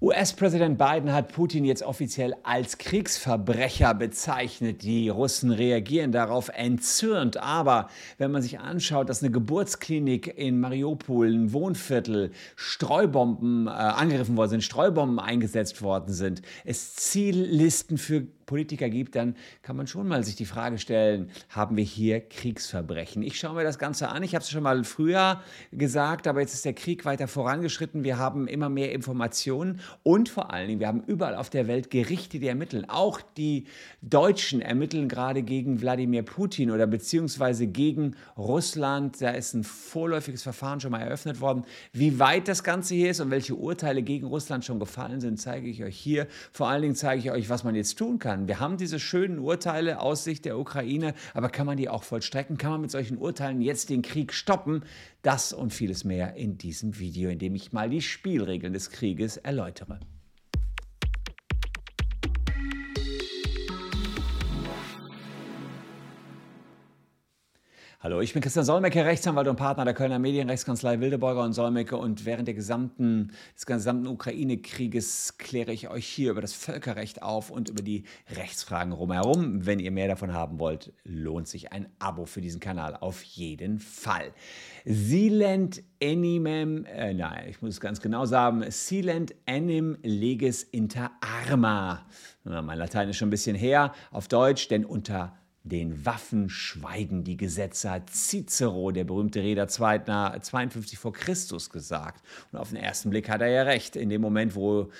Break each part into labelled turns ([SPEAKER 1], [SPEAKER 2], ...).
[SPEAKER 1] US-Präsident Biden hat Putin jetzt offiziell als Kriegsverbrecher bezeichnet. Die Russen reagieren darauf entzürnt. Aber wenn man sich anschaut, dass eine Geburtsklinik in Mariupol, ein Wohnviertel, Streubomben äh, angegriffen worden sind, Streubomben eingesetzt worden sind, es Ziellisten für Politiker gibt, dann kann man schon mal sich die Frage stellen, haben wir hier Kriegsverbrechen? Ich schaue mir das Ganze an. Ich habe es schon mal früher gesagt, aber jetzt ist der Krieg weiter vorangeschritten. Wir haben immer mehr Informationen und vor allen Dingen, wir haben überall auf der Welt Gerichte, die ermitteln. Auch die Deutschen ermitteln gerade gegen Wladimir Putin oder beziehungsweise gegen Russland. Da ist ein vorläufiges Verfahren schon mal eröffnet worden. Wie weit das Ganze hier ist und welche Urteile gegen Russland schon gefallen sind, zeige ich euch hier. Vor allen Dingen zeige ich euch, was man jetzt tun kann kann. Wir haben diese schönen Urteile aus Sicht der Ukraine, aber kann man die auch vollstrecken? Kann man mit solchen Urteilen jetzt den Krieg stoppen? Das und vieles mehr in diesem Video, in dem ich mal die Spielregeln des Krieges erläutere. Hallo, ich bin Christian Solmecke, Rechtsanwalt und Partner der Kölner Medienrechtskanzlei Wildeborger und Solmecke und während der gesamten, des gesamten Ukraine-Krieges kläre ich euch hier über das Völkerrecht auf und über die Rechtsfragen rumherum. Wenn ihr mehr davon haben wollt, lohnt sich ein Abo für diesen Kanal auf jeden Fall. Silent animem, äh, nein, ich muss es ganz genau sagen, silent anim legis inter arma. Mein Latein ist schon ein bisschen her, auf Deutsch, denn unter den Waffen schweigen die Gesetze, hat Cicero, der berühmte Redner 52 vor Christus, gesagt. Und auf den ersten Blick hat er ja recht. In dem Moment, wo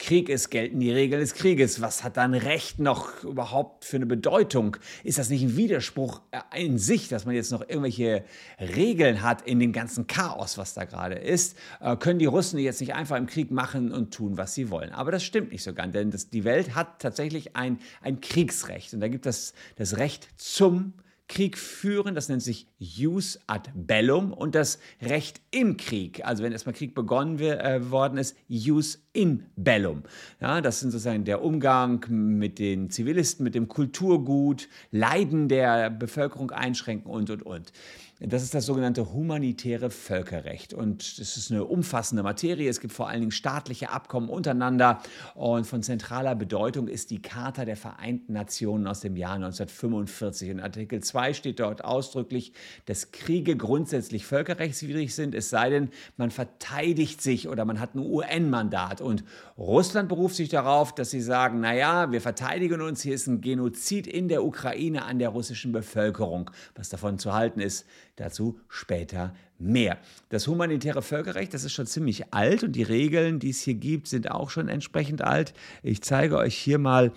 [SPEAKER 1] Krieg ist, gelten die Regeln des Krieges. Was hat dann Recht noch überhaupt für eine Bedeutung? Ist das nicht ein Widerspruch in sich, dass man jetzt noch irgendwelche Regeln hat in dem ganzen Chaos, was da gerade ist? Äh, können die Russen jetzt nicht einfach im Krieg machen und tun, was sie wollen? Aber das stimmt nicht so ganz, denn das, die Welt hat tatsächlich ein, ein Kriegsrecht und da gibt es das, Recht zum Krieg Krieg führen, das nennt sich Jus ad bellum und das Recht im Krieg, also wenn erstmal Krieg begonnen äh, worden ist, Jus in bellum. Ja, das sind sozusagen der Umgang mit den Zivilisten, mit dem Kulturgut, Leiden der Bevölkerung einschränken und, und, und. Das ist das sogenannte humanitäre Völkerrecht. Und es ist eine umfassende Materie. Es gibt vor allen Dingen staatliche Abkommen untereinander. Und von zentraler Bedeutung ist die Charta der Vereinten Nationen aus dem Jahr 1945. In Artikel 2 steht dort ausdrücklich, dass Kriege grundsätzlich völkerrechtswidrig sind, es sei denn, man verteidigt sich oder man hat ein UN-Mandat. Und Russland beruft sich darauf, dass sie sagen, naja, wir verteidigen uns, hier ist ein Genozid in der Ukraine an der russischen Bevölkerung. Was davon zu halten ist, Dazu später mehr. Das humanitäre Völkerrecht, das ist schon ziemlich alt und die Regeln, die es hier gibt, sind auch schon entsprechend alt. Ich zeige euch hier mal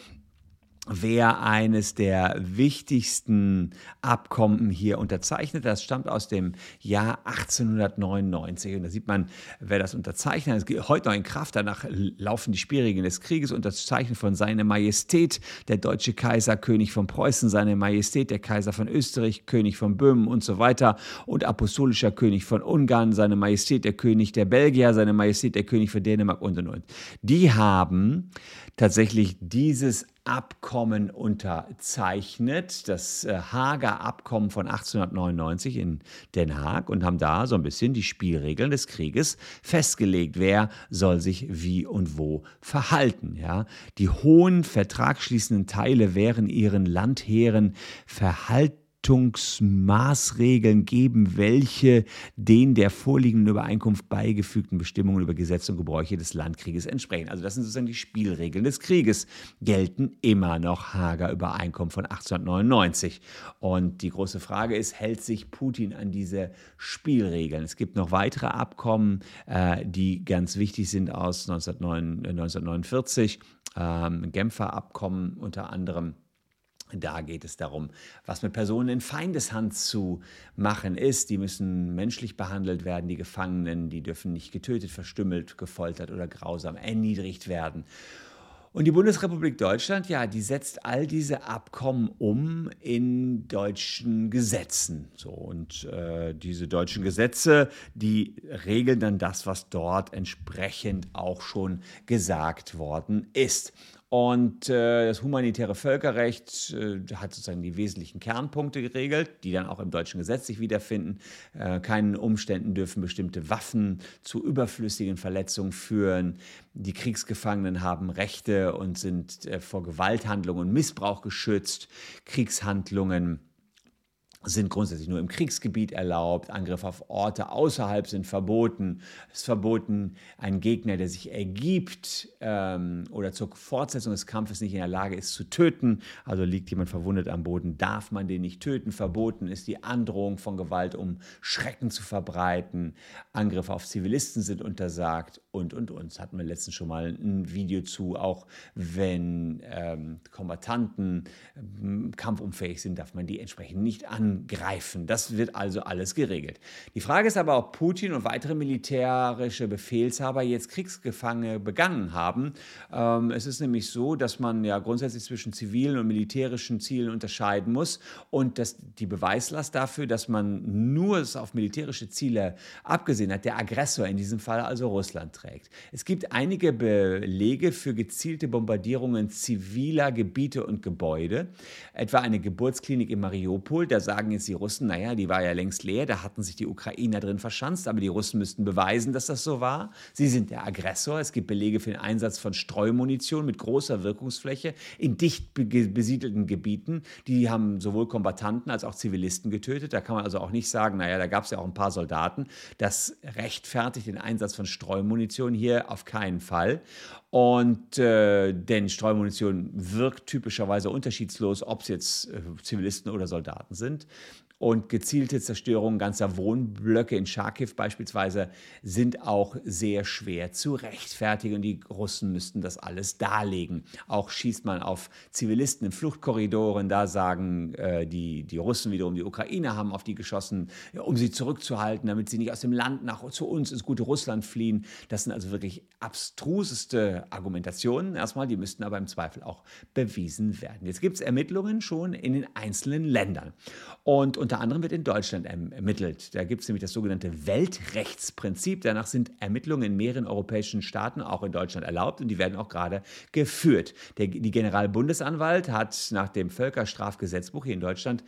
[SPEAKER 1] wer eines der wichtigsten Abkommen hier unterzeichnet. Das stammt aus dem Jahr 1899. Und da sieht man, wer das unterzeichnet. Es geht heute noch in Kraft. Danach laufen die Spielregeln des Krieges. Unterzeichnet von Seine Majestät, der deutsche Kaiser, König von Preußen, Seine Majestät, der Kaiser von Österreich, König von Böhmen und so weiter. Und apostolischer König von Ungarn, Seine Majestät, der König der Belgier, Seine Majestät, der König von Dänemark und und und. Die haben tatsächlich dieses Abkommen unterzeichnet, das äh, Hager Abkommen von 1899 in Den Haag und haben da so ein bisschen die Spielregeln des Krieges festgelegt. Wer soll sich wie und wo verhalten? Ja? Die hohen vertragsschließenden Teile wären ihren Landheeren verhalten Verwaltungsmaßregeln geben, welche den der vorliegenden Übereinkunft beigefügten Bestimmungen über Gesetze und Gebräuche des Landkrieges entsprechen. Also das sind sozusagen die Spielregeln des Krieges, gelten immer noch Hager Übereinkommen von 1899. Und die große Frage ist, hält sich Putin an diese Spielregeln? Es gibt noch weitere Abkommen, äh, die ganz wichtig sind aus 1949, ähm, Genfer Abkommen unter anderem da geht es darum, was mit Personen in Feindeshand zu machen ist. Die müssen menschlich behandelt werden, die Gefangenen, die dürfen nicht getötet, verstümmelt, gefoltert oder grausam erniedrigt werden. Und die Bundesrepublik Deutschland, ja, die setzt all diese Abkommen um in deutschen Gesetzen. So, und äh, diese deutschen Gesetze, die regeln dann das, was dort entsprechend auch schon gesagt worden ist. Und äh, das humanitäre Völkerrecht äh, hat sozusagen die wesentlichen Kernpunkte geregelt, die dann auch im deutschen Gesetz sich wiederfinden. Äh, keinen Umständen dürfen bestimmte Waffen zu überflüssigen Verletzungen führen. Die Kriegsgefangenen haben Rechte und sind äh, vor Gewalthandlungen und Missbrauch geschützt. Kriegshandlungen sind grundsätzlich nur im Kriegsgebiet erlaubt. Angriffe auf Orte außerhalb sind verboten. Es ist verboten, einen Gegner, der sich ergibt ähm, oder zur Fortsetzung des Kampfes nicht in der Lage ist zu töten. Also liegt jemand verwundet am Boden, darf man den nicht töten. Verboten ist die Androhung von Gewalt, um Schrecken zu verbreiten. Angriffe auf Zivilisten sind untersagt und, und, und. Das hatten wir letztens schon mal ein Video zu. Auch wenn ähm, Kombattanten ähm, kampfunfähig sind, darf man die entsprechend nicht an angreifen. Das wird also alles geregelt. Die Frage ist aber, ob Putin und weitere militärische Befehlshaber jetzt Kriegsgefangene begangen haben. Ähm, es ist nämlich so, dass man ja grundsätzlich zwischen zivilen und militärischen Zielen unterscheiden muss und dass die Beweislast dafür, dass man nur es auf militärische Ziele abgesehen hat, der Aggressor in diesem Fall also Russland trägt. Es gibt einige Belege für gezielte Bombardierungen ziviler Gebiete und Gebäude, etwa eine Geburtsklinik in Mariupol. Da sagen jetzt die Russen, naja, die war ja längst leer, da hatten sich die Ukrainer drin verschanzt, aber die Russen müssten beweisen, dass das so war. Sie sind der Aggressor. Es gibt Belege für den Einsatz von Streumunition mit großer Wirkungsfläche in dicht besiedelten Gebieten. Die haben sowohl Kombattanten als auch Zivilisten getötet. Da kann man also auch nicht sagen, naja, da gab es ja auch ein paar Soldaten. Das rechtfertigt den Einsatz von Streumunition hier auf keinen Fall. Und äh, denn Streumunition wirkt typischerweise unterschiedslos, ob es jetzt äh, Zivilisten oder Soldaten sind und gezielte Zerstörungen ganzer Wohnblöcke in Charkiw beispielsweise sind auch sehr schwer zu rechtfertigen. Die Russen müssten das alles darlegen. Auch schießt man auf Zivilisten in Fluchtkorridoren. Da sagen äh, die, die Russen wiederum, die Ukrainer haben auf die geschossen, ja, um sie zurückzuhalten, damit sie nicht aus dem Land nach zu uns ins gute Russland fliehen. Das sind also wirklich abstruseste Argumentationen. Erstmal, die müssten aber im Zweifel auch bewiesen werden. Jetzt gibt es Ermittlungen schon in den einzelnen Ländern. Und unter anderem wird in Deutschland ermittelt. Da gibt es nämlich das sogenannte Weltrechtsprinzip. Danach sind Ermittlungen in mehreren europäischen Staaten, auch in Deutschland, erlaubt und die werden auch gerade geführt. Der, die Generalbundesanwalt hat nach dem Völkerstrafgesetzbuch hier in Deutschland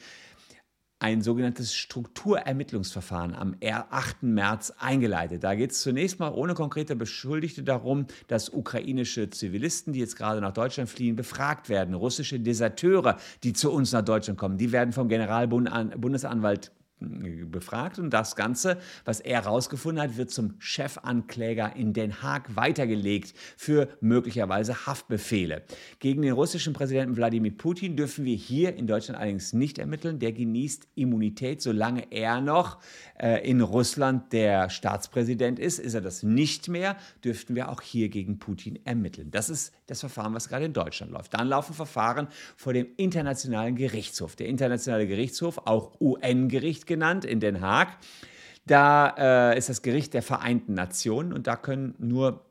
[SPEAKER 1] ein sogenanntes Strukturermittlungsverfahren am 8. März eingeleitet. Da geht es zunächst mal ohne konkrete Beschuldigte darum, dass ukrainische Zivilisten, die jetzt gerade nach Deutschland fliehen, befragt werden. Russische Deserteure, die zu uns nach Deutschland kommen, die werden vom Generalbundesanwalt befragt und das Ganze, was er herausgefunden hat, wird zum Chefankläger in Den Haag weitergelegt für möglicherweise Haftbefehle. Gegen den russischen Präsidenten Wladimir Putin dürfen wir hier in Deutschland allerdings nicht ermitteln. Der genießt Immunität, solange er noch äh, in Russland der Staatspräsident ist. Ist er das nicht mehr, dürften wir auch hier gegen Putin ermitteln. Das ist das Verfahren, was gerade in Deutschland läuft. Dann laufen Verfahren vor dem Internationalen Gerichtshof. Der Internationale Gerichtshof, auch UN-Gericht genannt in Den Haag. Da äh, ist das Gericht der Vereinten Nationen und da können nur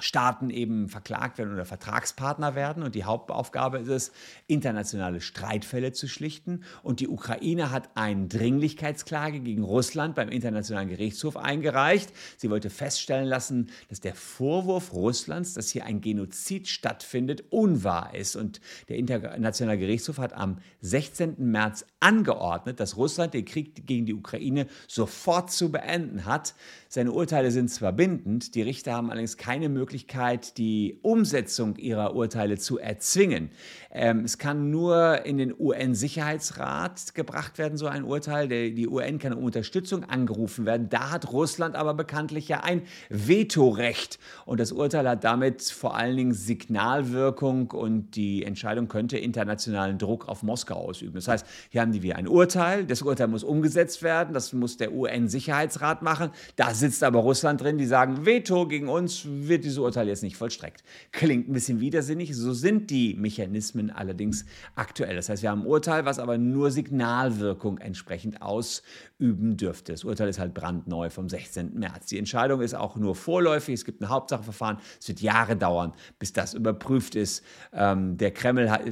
[SPEAKER 1] Staaten eben verklagt werden oder Vertragspartner werden. Und die Hauptaufgabe ist es, internationale Streitfälle zu schlichten. Und die Ukraine hat eine Dringlichkeitsklage gegen Russland beim Internationalen Gerichtshof eingereicht. Sie wollte feststellen lassen, dass der Vorwurf Russlands, dass hier ein Genozid stattfindet, unwahr ist. Und der Internationale Gerichtshof hat am 16. März angeordnet, dass Russland den Krieg gegen die Ukraine sofort zu beenden hat. Seine Urteile sind zwar bindend, die Richter haben allerdings keine Möglichkeit, die Umsetzung ihrer Urteile zu erzwingen. Ähm, es kann nur in den UN-Sicherheitsrat gebracht werden, so ein Urteil. Der, die UN kann um Unterstützung angerufen werden. Da hat Russland aber bekanntlich ja ein Vetorecht. Und das Urteil hat damit vor allen Dingen Signalwirkung und die Entscheidung könnte internationalen Druck auf Moskau ausüben. Das heißt, hier haben wir ein Urteil. Das Urteil muss umgesetzt werden. Das muss der UN-Sicherheitsrat machen. Da sitzt aber Russland drin, die sagen, Veto gegen uns wird dieses Urteil jetzt nicht vollstreckt. Klingt ein bisschen widersinnig, so sind die Mechanismen allerdings aktuell. Das heißt, wir haben ein Urteil, was aber nur Signalwirkung entsprechend ausüben dürfte. Das Urteil ist halt brandneu vom 16. März. Die Entscheidung ist auch nur vorläufig, es gibt ein Hauptsacheverfahren, es wird Jahre dauern, bis das überprüft ist. Ähm, der Kreml hat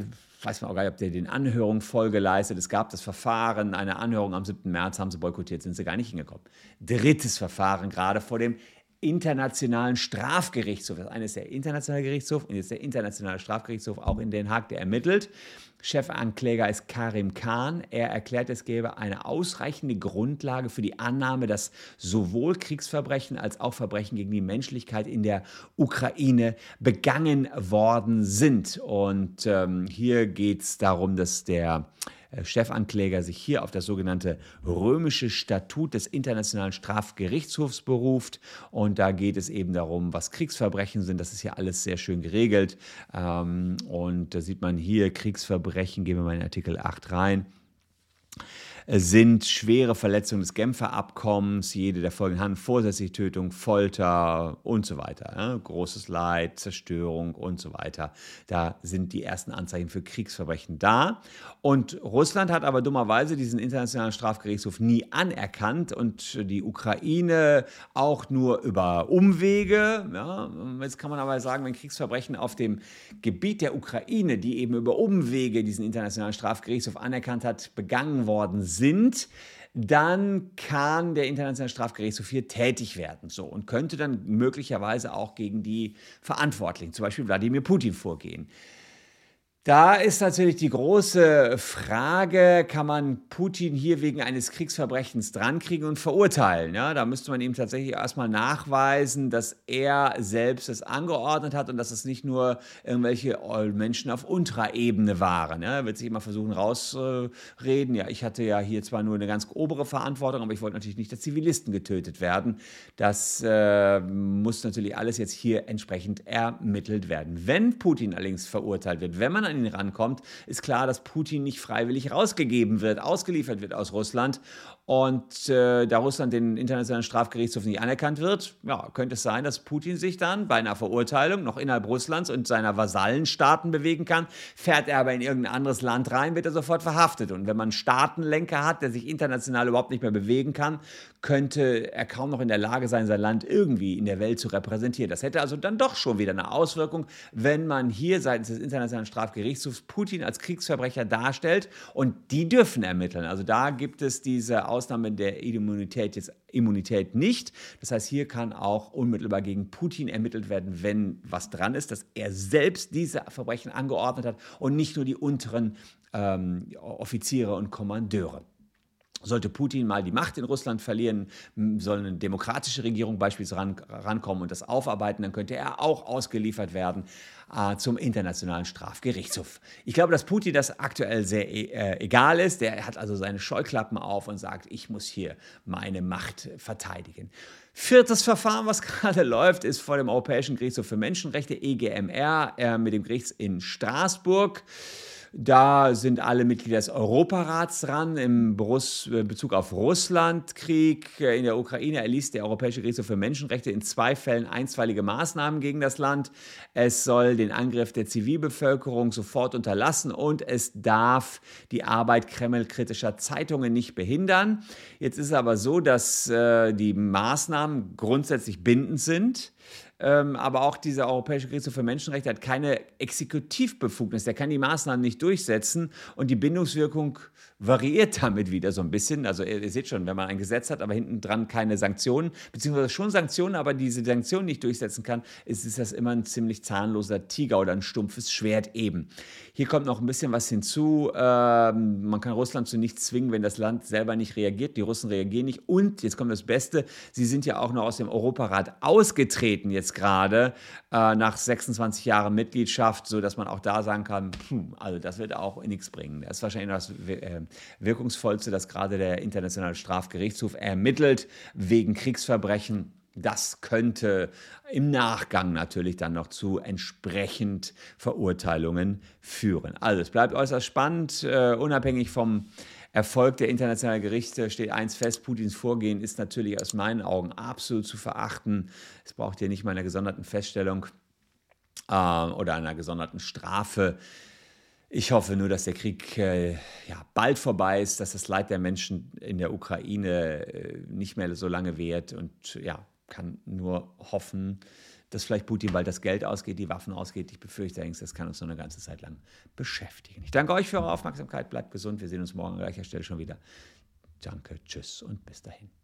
[SPEAKER 1] weiß man auch gar nicht, ob der den Anhörungen Folge leistet. Es gab das Verfahren, eine Anhörung am 7. März haben sie boykottiert, sind sie gar nicht hingekommen. Drittes Verfahren, gerade vor dem Internationalen Strafgerichtshof. Das eine ist der Internationale Gerichtshof und jetzt der Internationale Strafgerichtshof auch in Den Haag, der ermittelt. Chefankläger ist Karim Khan. Er erklärt, es gäbe eine ausreichende Grundlage für die Annahme, dass sowohl Kriegsverbrechen als auch Verbrechen gegen die Menschlichkeit in der Ukraine begangen worden sind. Und ähm, hier geht es darum, dass der Chefankläger sich hier auf das sogenannte römische Statut des Internationalen Strafgerichtshofs beruft. Und da geht es eben darum, was Kriegsverbrechen sind. Das ist ja alles sehr schön geregelt. Ähm, und da sieht man hier Kriegsverbrechen, gehen wir mal in Artikel 8 rein sind schwere Verletzungen des Genfer Abkommens, jede der folgenden Handlungen, vorsätzliche Tötung, Folter und so weiter. Ja, großes Leid, Zerstörung und so weiter. Da sind die ersten Anzeichen für Kriegsverbrechen da. Und Russland hat aber dummerweise diesen Internationalen Strafgerichtshof nie anerkannt und die Ukraine auch nur über Umwege. Ja, jetzt kann man aber sagen, wenn Kriegsverbrechen auf dem Gebiet der Ukraine, die eben über Umwege diesen Internationalen Strafgerichtshof anerkannt hat, begangen worden sind, dann kann der Internationale Strafgerichtshof hier tätig werden so, und könnte dann möglicherweise auch gegen die Verantwortlichen, zum Beispiel Wladimir Putin, vorgehen. Da ist natürlich die große Frage, kann man Putin hier wegen eines Kriegsverbrechens drankriegen und verurteilen? Ja, da müsste man ihm tatsächlich erstmal nachweisen, dass er selbst es angeordnet hat und dass es nicht nur irgendwelche Menschen auf unterer Ebene waren. Ja, er wird sich immer versuchen rauszureden. Ja, ich hatte ja hier zwar nur eine ganz obere Verantwortung, aber ich wollte natürlich nicht, dass Zivilisten getötet werden. Das äh, muss natürlich alles jetzt hier entsprechend ermittelt werden. Wenn Putin allerdings verurteilt wird, wenn man an ihn rankommt, ist klar, dass Putin nicht freiwillig rausgegeben wird, ausgeliefert wird aus Russland. Und äh, da Russland den Internationalen Strafgerichtshof nicht anerkannt wird, ja, könnte es sein, dass Putin sich dann bei einer Verurteilung noch innerhalb Russlands und seiner Vasallenstaaten bewegen kann. Fährt er aber in irgendein anderes Land rein, wird er sofort verhaftet. Und wenn man einen Staatenlenker hat, der sich international überhaupt nicht mehr bewegen kann, könnte er kaum noch in der Lage sein, sein Land irgendwie in der Welt zu repräsentieren. Das hätte also dann doch schon wieder eine Auswirkung, wenn man hier seitens des Internationalen Strafgerichtshofs Putin als Kriegsverbrecher darstellt. Und die dürfen ermitteln. Also da gibt es diese Ausnahme der Immunität jetzt Immunität nicht. Das heißt, hier kann auch unmittelbar gegen Putin ermittelt werden, wenn was dran ist, dass er selbst diese Verbrechen angeordnet hat und nicht nur die unteren ähm, Offiziere und Kommandeure. Sollte Putin mal die Macht in Russland verlieren, soll eine demokratische Regierung beispielsweise ran, rankommen und das aufarbeiten, dann könnte er auch ausgeliefert werden äh, zum Internationalen Strafgerichtshof. Ich glaube, dass Putin das aktuell sehr äh, egal ist. Der hat also seine Scheuklappen auf und sagt, ich muss hier meine Macht verteidigen. Viertes Verfahren, was gerade läuft, ist vor dem Europäischen Gerichtshof für Menschenrechte, EGMR, äh, mit dem Gerichts in Straßburg. Da sind alle Mitglieder des Europarats dran im äh, Bezug auf Russlandkrieg. Äh, in der Ukraine erließ der Europäische Gerichtshof für Menschenrechte in zwei Fällen einstweilige Maßnahmen gegen das Land. Es soll den Angriff der Zivilbevölkerung sofort unterlassen und es darf die Arbeit kremlkritischer Zeitungen nicht behindern. Jetzt ist es aber so, dass äh, die Maßnahmen grundsätzlich bindend sind. Ähm, aber auch dieser Europäische Gerichtshof für Menschenrechte hat keine Exekutivbefugnis. Der kann die Maßnahmen nicht durchsetzen und die Bindungswirkung variiert damit wieder so ein bisschen. Also ihr, ihr seht schon, wenn man ein Gesetz hat, aber hinten dran keine Sanktionen, beziehungsweise schon Sanktionen, aber diese Sanktionen nicht durchsetzen kann, ist, ist das immer ein ziemlich zahnloser Tiger oder ein stumpfes Schwert eben. Hier kommt noch ein bisschen was hinzu. Ähm, man kann Russland zu nichts zwingen, wenn das Land selber nicht reagiert. Die Russen reagieren nicht. Und jetzt kommt das Beste, sie sind ja auch noch aus dem Europarat ausgetreten jetzt gerade äh, nach 26 Jahren Mitgliedschaft, sodass man auch da sagen kann, pff, also das wird auch nichts bringen. Das ist wahrscheinlich das äh, wirkungsvollste, dass gerade der Internationale Strafgerichtshof ermittelt wegen Kriegsverbrechen. Das könnte im Nachgang natürlich dann noch zu entsprechend Verurteilungen führen. Also es bleibt äußerst spannend, uh, unabhängig vom Erfolg der internationalen Gerichte steht eins fest, Putins Vorgehen ist natürlich aus meinen Augen absolut zu verachten. Es braucht hier nicht mal eine gesonderten Feststellung äh, oder einer gesonderten Strafe. Ich hoffe nur, dass der Krieg äh, ja, bald vorbei ist, dass das Leid der Menschen in der Ukraine äh, nicht mehr so lange währt und ja, kann nur hoffen, dass vielleicht Putin bald das Geld ausgeht, die Waffen ausgeht. Ich befürchte allerdings, das kann uns noch eine ganze Zeit lang beschäftigen. Ich danke euch für eure Aufmerksamkeit, bleibt gesund, wir sehen uns morgen an gleicher Stelle schon wieder. Danke, tschüss und bis dahin.